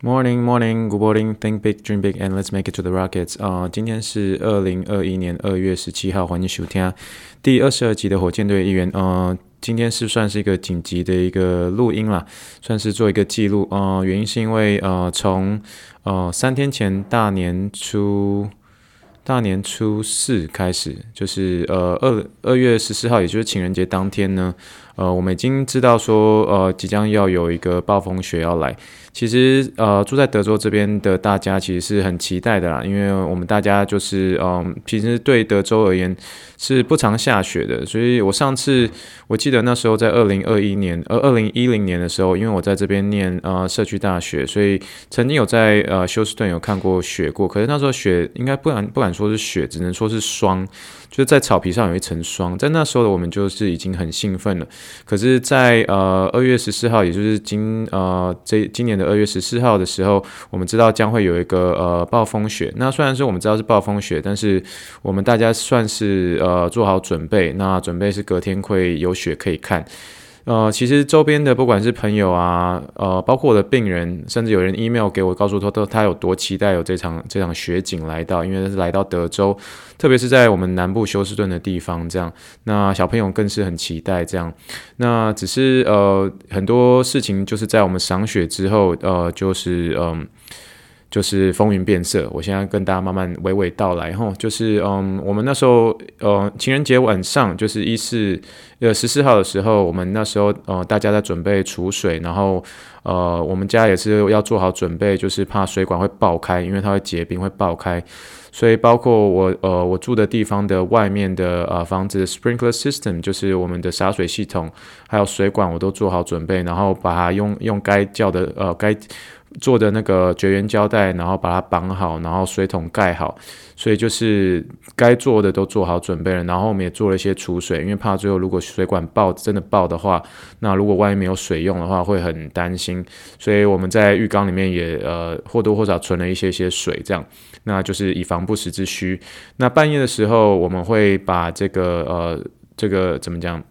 Morning, morning, good morning. Think big, dream big, and let's make it to the rockets. 啊、今天是二零二一年二月十七号，欢迎收听第二十二集的火箭队一员。呃，今天是算是一个紧急的一个录音啦，算是做一个记录。呃，原因是因为呃，从呃三天前大年初大年初四开始，就是呃二二月十四号，也就是情人节当天呢，呃，我们已经知道说呃即将要有一个暴风雪要来。其实，呃，住在德州这边的大家其实是很期待的啦，因为我们大家就是，嗯，平时对德州而言是不常下雪的，所以我上次我记得那时候在二零二一年，呃，二零一零年的时候，因为我在这边念呃社区大学，所以曾经有在呃休斯顿有看过雪过，可是那时候雪应该不敢不敢说是雪，只能说是霜。就是在草皮上有一层霜，在那时候的我们就是已经很兴奋了。可是在，在呃二月十四号，也就是今呃这今年的二月十四号的时候，我们知道将会有一个呃暴风雪。那虽然说我们知道是暴风雪，但是我们大家算是呃做好准备，那准备是隔天会有雪可以看。呃，其实周边的不管是朋友啊，呃，包括我的病人，甚至有人 email 给我，告诉他，他他有多期待有这场这场雪景来到，因为是来到德州，特别是在我们南部休斯顿的地方，这样，那小朋友更是很期待这样。那只是呃，很多事情就是在我们赏雪之后，呃，就是嗯。就是风云变色，我现在跟大家慢慢娓娓道来吼，就是嗯，我们那时候呃情人节晚上，就是一四呃十四号的时候，我们那时候呃大家在准备储水，然后呃我们家也是要做好准备，就是怕水管会爆开，因为它会结冰会爆开，所以包括我呃我住的地方的外面的呃房子的 sprinkler system，就是我们的洒水系统，还有水管我都做好准备，然后把它用用该叫的呃该。做的那个绝缘胶带，然后把它绑好，然后水桶盖好，所以就是该做的都做好准备了。然后我们也做了一些储水，因为怕最后如果水管爆真的爆的话，那如果万一没有水用的话会很担心。所以我们在浴缸里面也呃或多或少存了一些些水，这样，那就是以防不时之需。那半夜的时候我们会把这个呃这个怎么讲？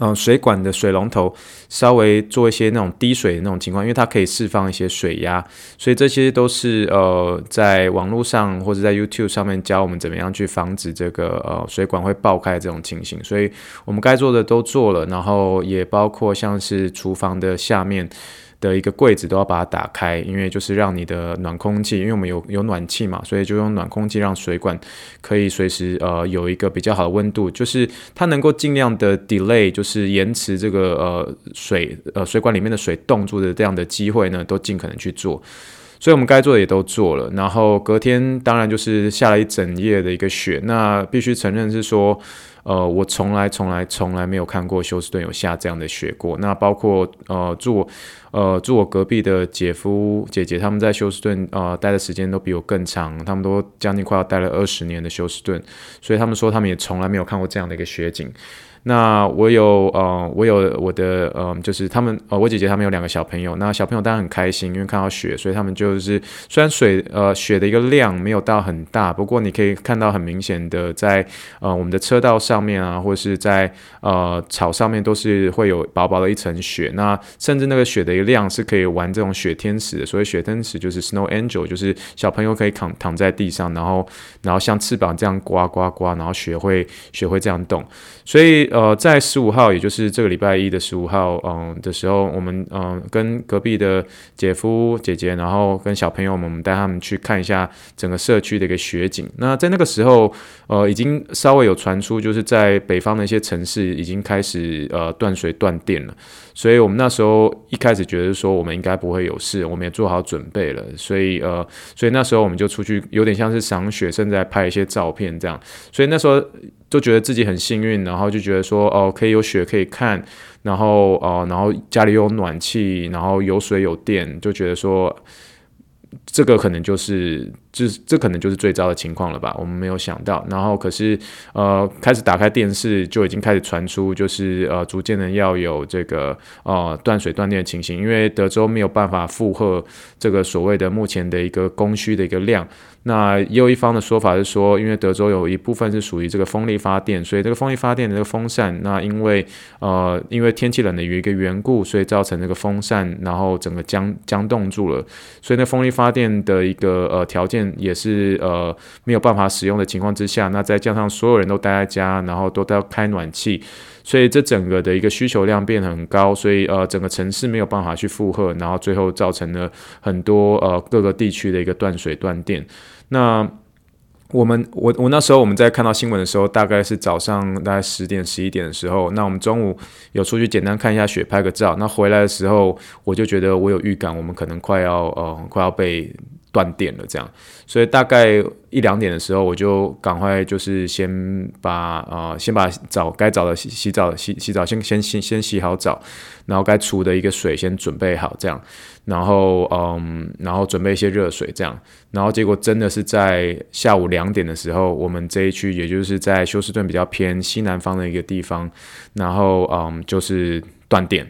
嗯，水管的水龙头稍微做一些那种滴水的那种情况，因为它可以释放一些水压，所以这些都是呃在网络上或者在 YouTube 上面教我们怎么样去防止这个呃水管会爆开这种情形，所以我们该做的都做了，然后也包括像是厨房的下面。的一个柜子都要把它打开，因为就是让你的暖空气，因为我们有有暖气嘛，所以就用暖空气让水管可以随时呃有一个比较好的温度，就是它能够尽量的 delay，就是延迟这个呃水呃水管里面的水冻住的这样的机会呢，都尽可能去做。所以我们该做的也都做了，然后隔天当然就是下了一整夜的一个雪，那必须承认是说。呃，我从来从来从来没有看过休斯顿有下这样的雪过。那包括呃住我呃住我隔壁的姐夫姐姐，他们在休斯顿呃待的时间都比我更长，他们都将近快要待了二十年的休斯顿，所以他们说他们也从来没有看过这样的一个雪景。那我有呃，我有我的呃，就是他们呃，我姐姐他们有两个小朋友，那小朋友当然很开心，因为看到雪，所以他们就是虽然水呃雪的一个量没有到很大，不过你可以看到很明显的在呃我们的车道上面啊，或是在呃草上面都是会有薄薄的一层雪，那甚至那个雪的一个量是可以玩这种雪天使的，所以雪天使就是 Snow Angel，就是小朋友可以躺躺在地上，然后然后像翅膀这样刮刮刮，然后雪会雪会这样动，所以。呃，在十五号，也就是这个礼拜一的十五号，嗯的时候，我们嗯跟隔壁的姐夫姐姐，然后跟小朋友们，我们带他们去看一下整个社区的一个雪景。那在那个时候，呃，已经稍微有传出，就是在北方的一些城市已经开始呃断水断电了。所以我们那时候一开始觉得说我们应该不会有事，我们也做好准备了。所以呃，所以那时候我们就出去，有点像是赏雪，甚至还拍一些照片这样。所以那时候。就觉得自己很幸运，然后就觉得说哦，可以有雪可以看，然后呃，然后家里有暖气，然后有水有电，就觉得说这个可能就是，这这可能就是最糟的情况了吧？我们没有想到，然后可是呃，开始打开电视就已经开始传出，就是呃，逐渐的要有这个呃断水断电的情形，因为德州没有办法负荷这个所谓的目前的一个供需的一个量。那也有一方的说法是说，因为德州有一部分是属于这个风力发电，所以这个风力发电的这个风扇，那因为呃因为天气冷的有一个缘故，所以造成这个风扇然后整个僵僵冻住了，所以那风力发电的一个呃条件也是呃没有办法使用的情况之下，那再加上所有人都待在家，然后都在开暖气。所以这整个的一个需求量变得很高，所以呃整个城市没有办法去负荷，然后最后造成了很多呃各个地区的一个断水断电。那我们我我那时候我们在看到新闻的时候，大概是早上大概十点十一点的时候，那我们中午有出去简单看一下雪，拍个照。那回来的时候，我就觉得我有预感，我们可能快要呃快要被。断电了，这样，所以大概一两点的时候，我就赶快就是先把啊、呃，先把澡该澡的洗洗澡洗洗澡先先先先洗好澡，然后该储的一个水先准备好，这样，然后嗯，然后准备一些热水，这样，然后结果真的是在下午两点的时候，我们这一区也就是在休斯顿比较偏西南方的一个地方，然后嗯，就是断电，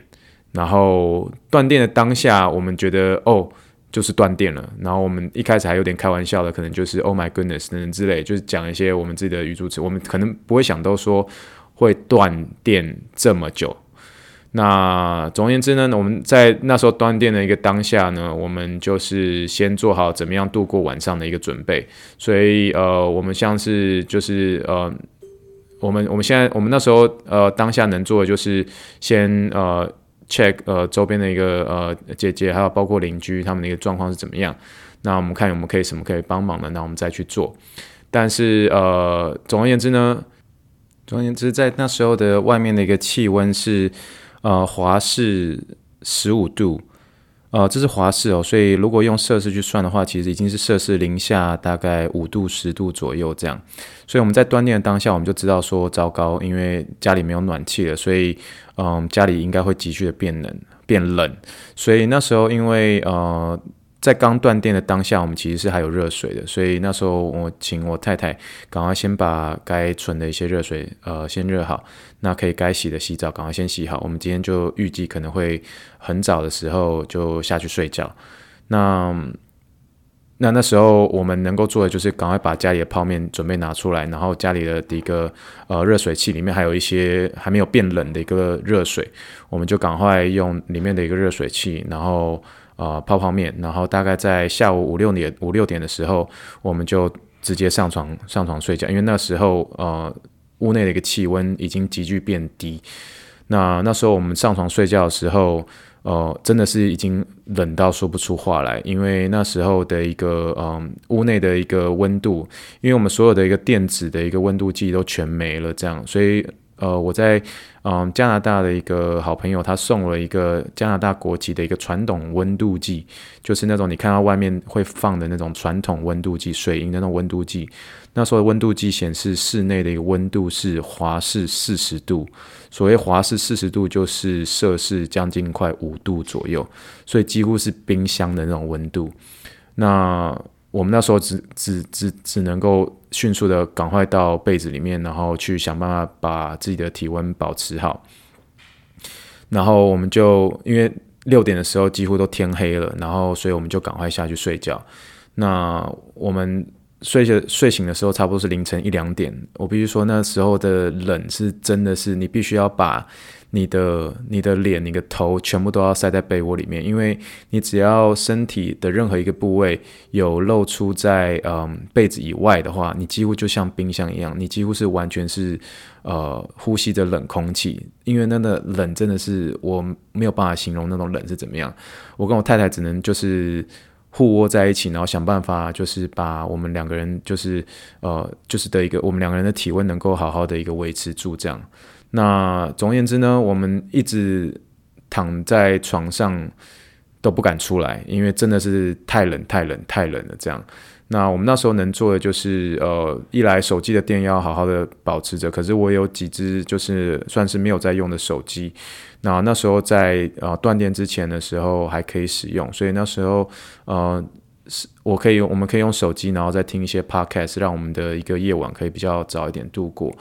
然后断电的当下，我们觉得哦。就是断电了，然后我们一开始还有点开玩笑的，可能就是 “Oh my goodness” 等等之类，就是讲一些我们自己的语助词，我们可能不会想到说会断电这么久。那总而言之呢，我们在那时候断电的一个当下呢，我们就是先做好怎么样度过晚上的一个准备。所以呃，我们像是就是呃，我们我们现在我们那时候呃当下能做的就是先呃。Check 呃周边的一个呃姐姐，还有包括邻居他们的一个状况是怎么样？那我们看我们可以什么可以帮忙的，那我们再去做。但是呃总而言之呢，总而言之，在那时候的外面的一个气温是呃华氏十五度，呃这是华氏哦，所以如果用摄氏去算的话，其实已经是摄氏零下大概五度十度左右这样。所以我们在断电的当下，我们就知道说糟糕，因为家里没有暖气了，所以。嗯，家里应该会急剧的变冷，变冷。所以那时候，因为呃，在刚断电的当下，我们其实是还有热水的。所以那时候，我请我太太赶快先把该存的一些热水呃先热好，那可以该洗的洗澡赶快先洗好。我们今天就预计可能会很早的时候就下去睡觉。那。那那时候我们能够做的就是赶快把家里的泡面准备拿出来，然后家里的一个呃热水器里面还有一些还没有变冷的一个热水，我们就赶快用里面的一个热水器，然后呃泡泡面，然后大概在下午五六点五六点的时候，我们就直接上床上床睡觉，因为那时候呃屋内的一个气温已经急剧变低。那那时候我们上床睡觉的时候。哦、呃，真的是已经冷到说不出话来，因为那时候的一个嗯屋内的一个温度，因为我们所有的一个电子的一个温度计都全没了，这样，所以呃我在嗯加拿大的一个好朋友，他送了一个加拿大国旗的一个传统温度计，就是那种你看到外面会放的那种传统温度计，水银的那种温度计。那时候温度计显示室内的一个温度是华氏四十度，所谓华氏四十度就是摄氏将近快五度左右，所以几乎是冰箱的那种温度。那我们那时候只只只只能够迅速的赶快到被子里面，然后去想办法把自己的体温保持好。然后我们就因为六点的时候几乎都天黑了，然后所以我们就赶快下去睡觉。那我们。睡着睡醒的时候，差不多是凌晨一两点。我必须说，那时候的冷是真的是，你必须要把你的、你的脸、你的头全部都要塞在被窝里面，因为你只要身体的任何一个部位有露出在嗯被子以外的话，你几乎就像冰箱一样，你几乎是完全是呃呼吸着冷空气，因为那个冷真的是我没有办法形容那种冷是怎么样。我跟我太太只能就是。互窝在一起，然后想办法，就是把我们两个人，就是呃，就是的一个我们两个人的体温能够好好的一个维持住这样。那总而言之呢，我们一直躺在床上都不敢出来，因为真的是太冷、太冷、太冷了这样。那我们那时候能做的就是，呃，一来手机的电要好好的保持着，可是我有几只就是算是没有在用的手机，那那时候在呃断电之前的时候还可以使用，所以那时候呃是我可以用，我们可以用手机，然后再听一些 podcast，让我们的一个夜晚可以比较早一点度过。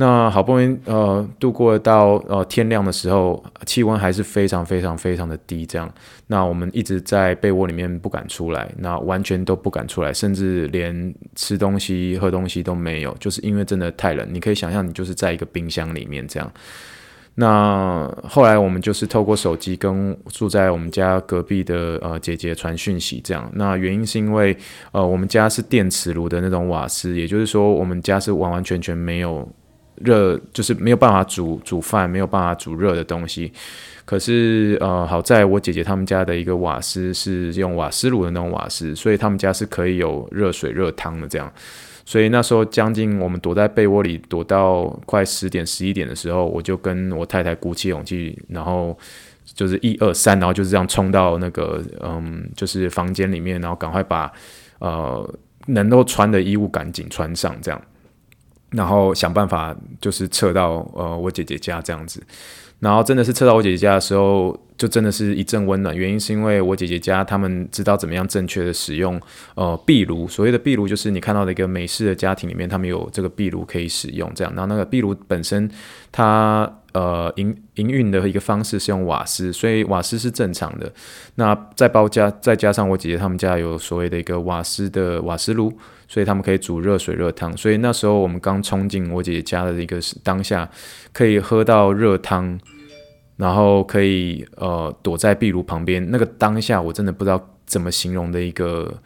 那好不容易呃度过到呃天亮的时候，气温还是非常非常非常的低，这样。那我们一直在被窝里面不敢出来，那完全都不敢出来，甚至连吃东西、喝东西都没有，就是因为真的太冷。你可以想象，你就是在一个冰箱里面这样。那后来我们就是透过手机跟住在我们家隔壁的呃姐姐传讯息，这样。那原因是因为呃我们家是电磁炉的那种瓦斯，也就是说我们家是完完全全没有。热就是没有办法煮煮饭，没有办法煮热的东西。可是呃，好在我姐姐他们家的一个瓦斯是用瓦斯炉的那种瓦斯，所以他们家是可以有热水热汤的这样。所以那时候将近我们躲在被窝里躲到快十点十一点的时候，我就跟我太太鼓起勇气，然后就是一二三，然后就是这样冲到那个嗯，就是房间里面，然后赶快把呃能够穿的衣物赶紧穿上这样。然后想办法就是撤到呃我姐姐家这样子，然后真的是撤到我姐姐家的时候，就真的是一阵温暖。原因是因为我姐姐家他们知道怎么样正确的使用呃壁炉，所谓的壁炉就是你看到的一个美式的家庭里面，他们有这个壁炉可以使用这样。然后那个壁炉本身它呃营营运的一个方式是用瓦斯，所以瓦斯是正常的。那再包加再加上我姐姐他们家有所谓的一个瓦斯的瓦斯炉。所以他们可以煮热水热汤，所以那时候我们刚冲进我姐姐家的一个当下，可以喝到热汤，然后可以呃躲在壁炉旁边，那个当下我真的不知道怎么形容的一个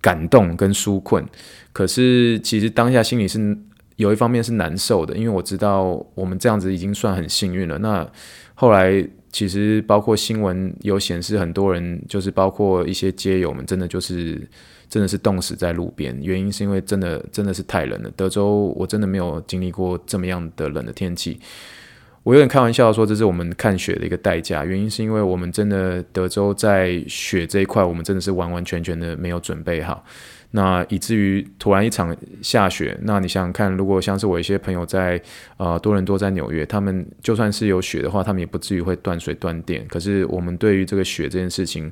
感动跟纾困。可是其实当下心里是有一方面是难受的，因为我知道我们这样子已经算很幸运了。那后来其实包括新闻有显示，很多人就是包括一些街友们，真的就是。真的是冻死在路边，原因是因为真的真的是太冷了。德州我真的没有经历过这么样的冷的天气。我有点开玩笑说，这是我们看雪的一个代价。原因是因为我们真的德州在雪这一块，我们真的是完完全全的没有准备好。那以至于突然一场下雪，那你想想看，如果像是我一些朋友在呃多伦多在纽约，他们就算是有雪的话，他们也不至于会断水断电。可是我们对于这个雪这件事情。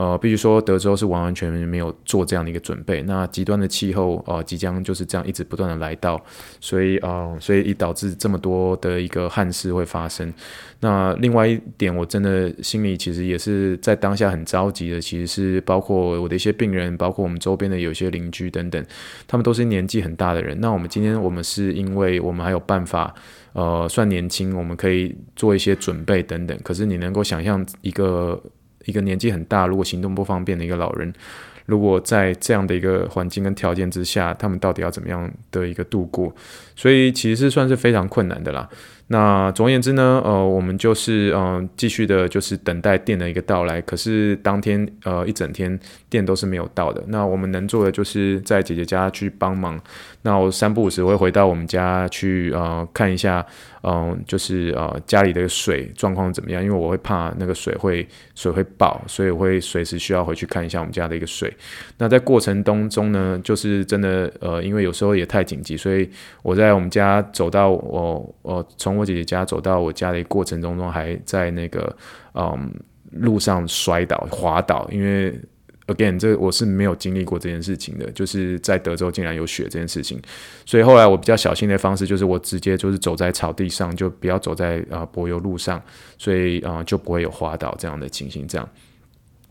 呃，必须说，德州是完完全全没有做这样的一个准备。那极端的气候，呃，即将就是这样一直不断的来到，所以，呃，所以以导致这么多的一个憾事会发生。那另外一点，我真的心里其实也是在当下很着急的，其实是包括我的一些病人，包括我们周边的有些邻居等等，他们都是年纪很大的人。那我们今天我们是因为我们还有办法，呃，算年轻，我们可以做一些准备等等。可是你能够想象一个。一个年纪很大，如果行动不方便的一个老人，如果在这样的一个环境跟条件之下，他们到底要怎么样的一个度过？所以其实是算是非常困难的啦。那总而言之呢，呃，我们就是嗯、呃，继续的，就是等待电的一个到来。可是当天呃一整天电都是没有到的。那我们能做的就是在姐姐家去帮忙。那我三不五时会回到我们家去呃看一下，嗯、呃，就是呃家里的水状况怎么样？因为我会怕那个水会水会爆，所以我会随时需要回去看一下我们家的一个水。那在过程当中呢，就是真的呃，因为有时候也太紧急，所以我在我们家走到我我从。我姐姐家走到我家的过程中中，还在那个嗯路上摔倒滑倒，因为 again 这我是没有经历过这件事情的，就是在德州竟然有雪这件事情，所以后来我比较小心的方式就是我直接就是走在草地上，就不要走在呃柏油路上，所以啊、呃、就不会有滑倒这样的情形。这样，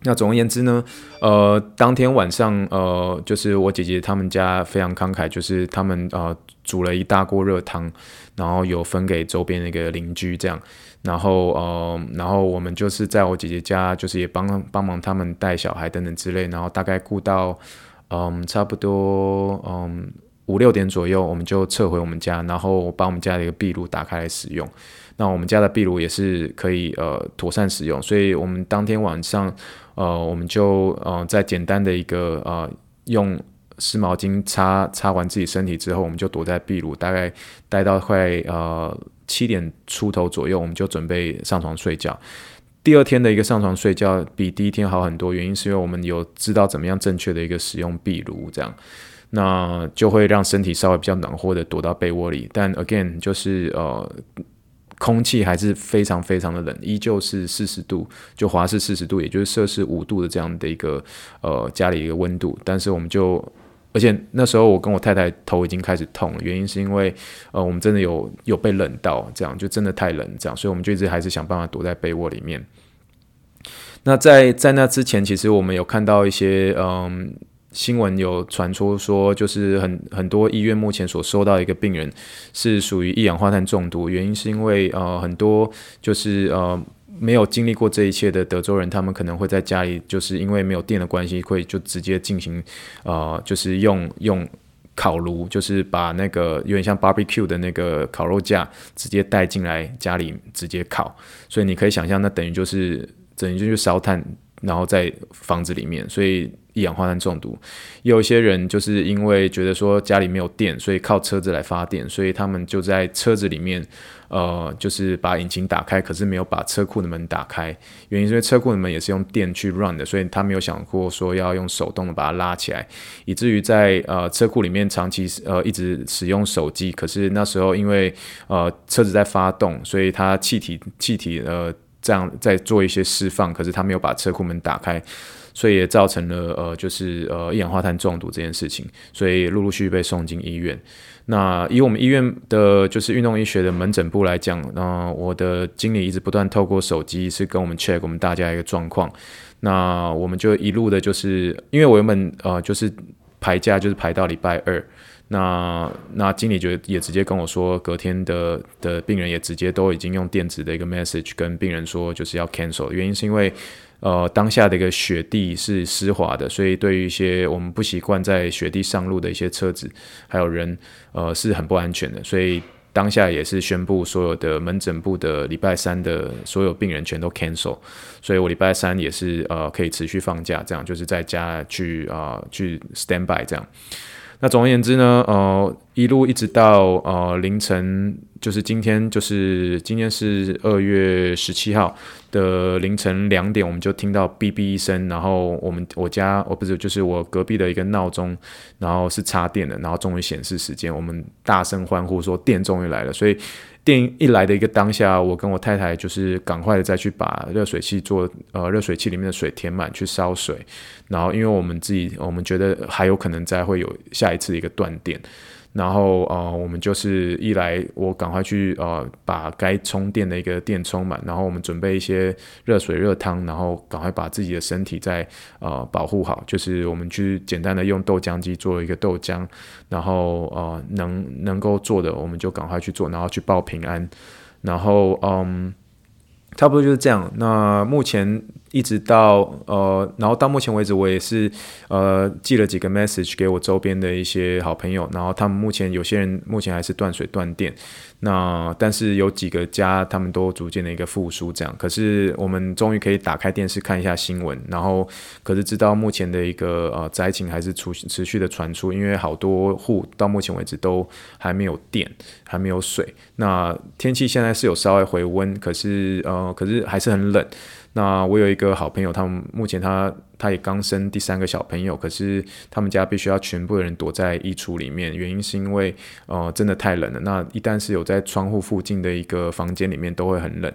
那总而言之呢，呃，当天晚上呃就是我姐姐他们家非常慷慨，就是他们呃煮了一大锅热汤。然后有分给周边的一个邻居这样，然后呃，然后我们就是在我姐姐家，就是也帮帮忙他们带小孩等等之类，然后大概顾到嗯差不多嗯五六点左右，我们就撤回我们家，然后把我们家的一个壁炉打开来使用。那我们家的壁炉也是可以呃妥善使用，所以我们当天晚上呃我们就呃在简单的一个呃用。湿毛巾擦擦完自己身体之后，我们就躲在壁炉，大概待到快呃七点出头左右，我们就准备上床睡觉。第二天的一个上床睡觉比第一天好很多，原因是因为我们有知道怎么样正确的一个使用壁炉，这样那就会让身体稍微比较暖和的躲到被窝里。但 again 就是呃空气还是非常非常的冷，依旧是四十度，就华氏四十度，也就是摄氏五度的这样的一个呃家里一个温度。但是我们就，而且那时候我跟我太太头已经开始痛了，原因是因为呃我们真的有有被冷到，这样就真的太冷，这样，所以我们就一直还是想办法躲在被窝里面。那在在那之前，其实我们有看到一些嗯。新闻有传出说，就是很很多医院目前所收到一个病人是属于一氧化碳中毒，原因是因为呃很多就是呃没有经历过这一切的德州人，他们可能会在家里就是因为没有电的关系，会就直接进行呃就是用用烤炉，就是把那个有点像 barbecue 的那个烤肉架直接带进来家里直接烤，所以你可以想象，那等于就是等于就是烧炭，然后在房子里面，所以。一氧化碳中毒，有一些人就是因为觉得说家里没有电，所以靠车子来发电，所以他们就在车子里面，呃，就是把引擎打开，可是没有把车库的门打开。原因是因为车库的门也是用电去 run 的，所以他没有想过说要用手动的把它拉起来，以至于在呃车库里面长期呃一直使用手机。可是那时候因为呃车子在发动，所以它气体气体呃这样在做一些释放，可是他没有把车库门打开。所以也造成了呃，就是呃一氧化碳中毒这件事情，所以陆陆续续被送进医院。那以我们医院的就是运动医学的门诊部来讲，那、我的经理一直不断透过手机是跟我们 check 我们大家一个状况。那我们就一路的，就是因为我原本呃就是排假就是排到礼拜二，那那经理就也直接跟我说，隔天的的病人也直接都已经用电子的一个 message 跟病人说就是要 cancel，原因是因为。呃，当下的一个雪地是湿滑的，所以对于一些我们不习惯在雪地上路的一些车子还有人，呃，是很不安全的。所以当下也是宣布所有的门诊部的礼拜三的所有病人全都 cancel，所以我礼拜三也是呃可以持续放假，这样就是在家去啊、去 stand by 这样。那总而言之呢，呃，一路一直到呃凌晨，就是今天，就是今天是二月十七号的凌晨两点，我们就听到哔哔一声，然后我们我家哦不是就是我隔壁的一个闹钟，然后是插电的，然后终于显示时间，我们大声欢呼说电终于来了，所以。电一来的一个当下，我跟我太太就是赶快的再去把热水器做呃热水器里面的水填满去烧水，然后因为我们自己我们觉得还有可能再会有下一次一个断电。然后呃，我们就是一来，我赶快去呃，把该充电的一个电充满，然后我们准备一些热水、热汤，然后赶快把自己的身体再呃保护好。就是我们去简单的用豆浆机做一个豆浆，然后呃能能够做的，我们就赶快去做，然后去报平安。然后嗯，差不多就是这样。那目前。一直到呃，然后到目前为止，我也是呃寄了几个 message 给我周边的一些好朋友，然后他们目前有些人目前还是断水断电，那但是有几个家他们都逐渐的一个复苏这样，可是我们终于可以打开电视看一下新闻，然后可是知道目前的一个呃灾情还是持持续的传出，因为好多户到目前为止都还没有电，还没有水，那天气现在是有稍微回温，可是呃可是还是很冷。那我有一个好朋友，他们目前他他也刚生第三个小朋友，可是他们家必须要全部的人躲在衣橱里面，原因是因为呃真的太冷了。那一旦是有在窗户附近的一个房间里面，都会很冷。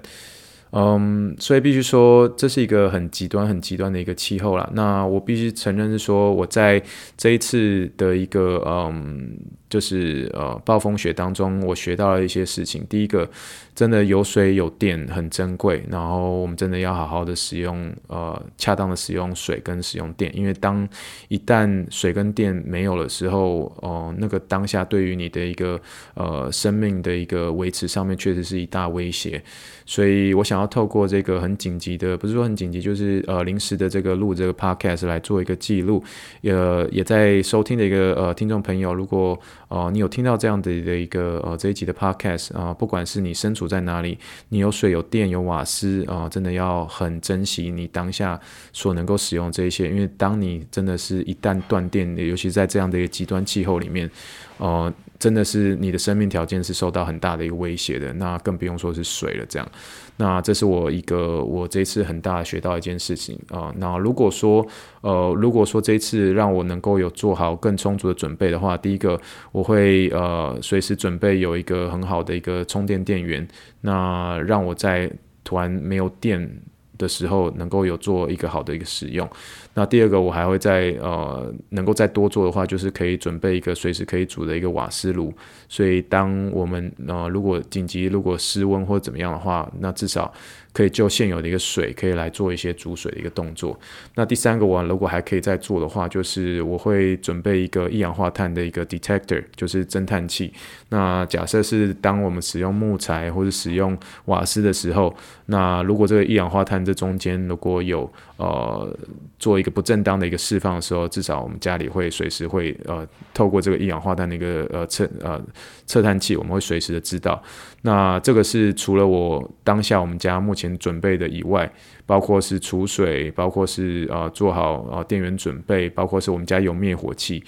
嗯，所以必须说这是一个很极端、很极端的一个气候啦。那我必须承认是说我在这一次的一个嗯。就是呃暴风雪当中，我学到了一些事情。第一个，真的有水有电很珍贵，然后我们真的要好好的使用呃恰当的使用水跟使用电，因为当一旦水跟电没有了时候，哦、那个当下对于你的一个呃生命的一个维持上面，确实是一大威胁。所以我想要透过这个很紧急的，不是说很紧急，就是呃临时的这个录这个 podcast 来做一个记录。呃，也在收听的一个呃听众朋友，如果哦，你有听到这样的的一个呃这一集的 podcast 啊，不管是你身处在哪里，你有水有电有瓦斯啊，真的要很珍惜你当下所能够使用这一些，因为当你真的是一旦断电，尤其在这样的一个极端气候里面，呃，真的是你的生命条件是受到很大的一个威胁的，那更不用说是水了这样。那这是我一个我这次很大的学到一件事情啊、那如果说呃，如果说这一次让我能够有做好更充足的准备的话，第一个我会呃随时准备有一个很好的一个充电电源，那让我在突然没有电的时候能够有做一个好的一个使用。那第二个，我还会再呃，能够再多做的话，就是可以准备一个随时可以煮的一个瓦斯炉。所以，当我们呃如果紧急如果失温或者怎么样的话，那至少可以就现有的一个水，可以来做一些煮水的一个动作。那第三个，我如果还可以再做的话，就是我会准备一个一氧化碳的一个 detector，就是侦探器。那假设是当我们使用木材或者使用瓦斯的时候，那如果这个一氧化碳这中间如果有呃做一个不正当的一个释放的时候，至少我们家里会随时会呃透过这个一氧化碳的一个呃测呃测探器，我们会随时的知道。那这个是除了我当下我们家目前前准备的以外，包括是储水，包括是呃做好呃电源准备，包括是我们家有灭火器。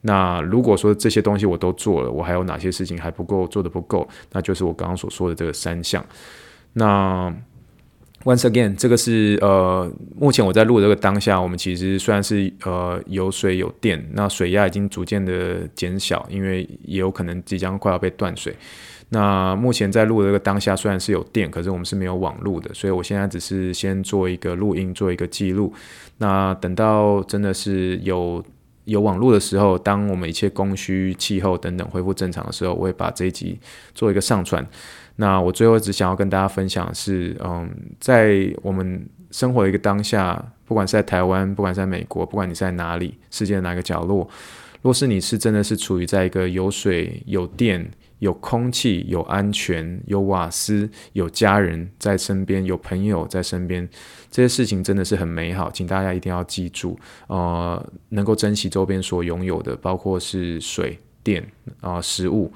那如果说这些东西我都做了，我还有哪些事情还不够做的不够？那就是我刚刚所说的这个三项。那 Once again，这个是呃，目前我在录的这个当下，我们其实虽然是呃有水有电，那水压已经逐渐的减小，因为也有可能即将快要被断水。那目前在录的这个当下，虽然是有电，可是我们是没有网络的，所以我现在只是先做一个录音，做一个记录。那等到真的是有有网络的时候，当我们一切供需、气候等等恢复正常的时候，我会把这一集做一个上传。那我最后只想要跟大家分享的是，嗯，在我们生活的一个当下，不管是在台湾，不管是在美国，不管你在哪里，世界的哪个角落，若是你是真的是处于在一个有水、有电、有空气、有安全、有瓦斯、有家人在身边、有朋友在身边，这些事情真的是很美好，请大家一定要记住，呃，能够珍惜周边所拥有的，包括是水电啊、食物。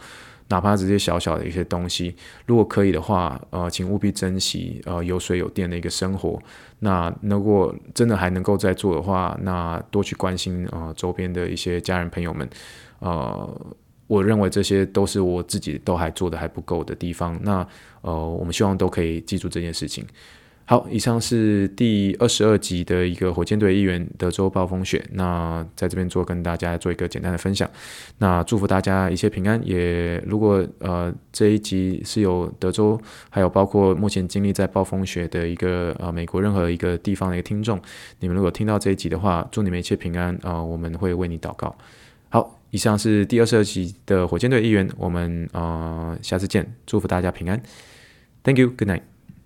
哪怕这些小小的一些东西，如果可以的话，呃，请务必珍惜呃有水有电的一个生活。那如果真的还能够再做的话，那多去关心呃周边的一些家人朋友们。呃，我认为这些都是我自己都还做得还不够的地方。那呃，我们希望都可以记住这件事情。好，以上是第二十二集的一个火箭队一员德州暴风雪。那在这边做跟大家做一个简单的分享。那祝福大家一切平安。也如果呃这一集是有德州，还有包括目前经历在暴风雪的一个呃美国任何一个地方的一个听众，你们如果听到这一集的话，祝你们一切平安啊，呃！我们会为你祷告。以上是第二十二集的火箭队一员，我们呃下次见，祝福大家平安。Thank you. Good night.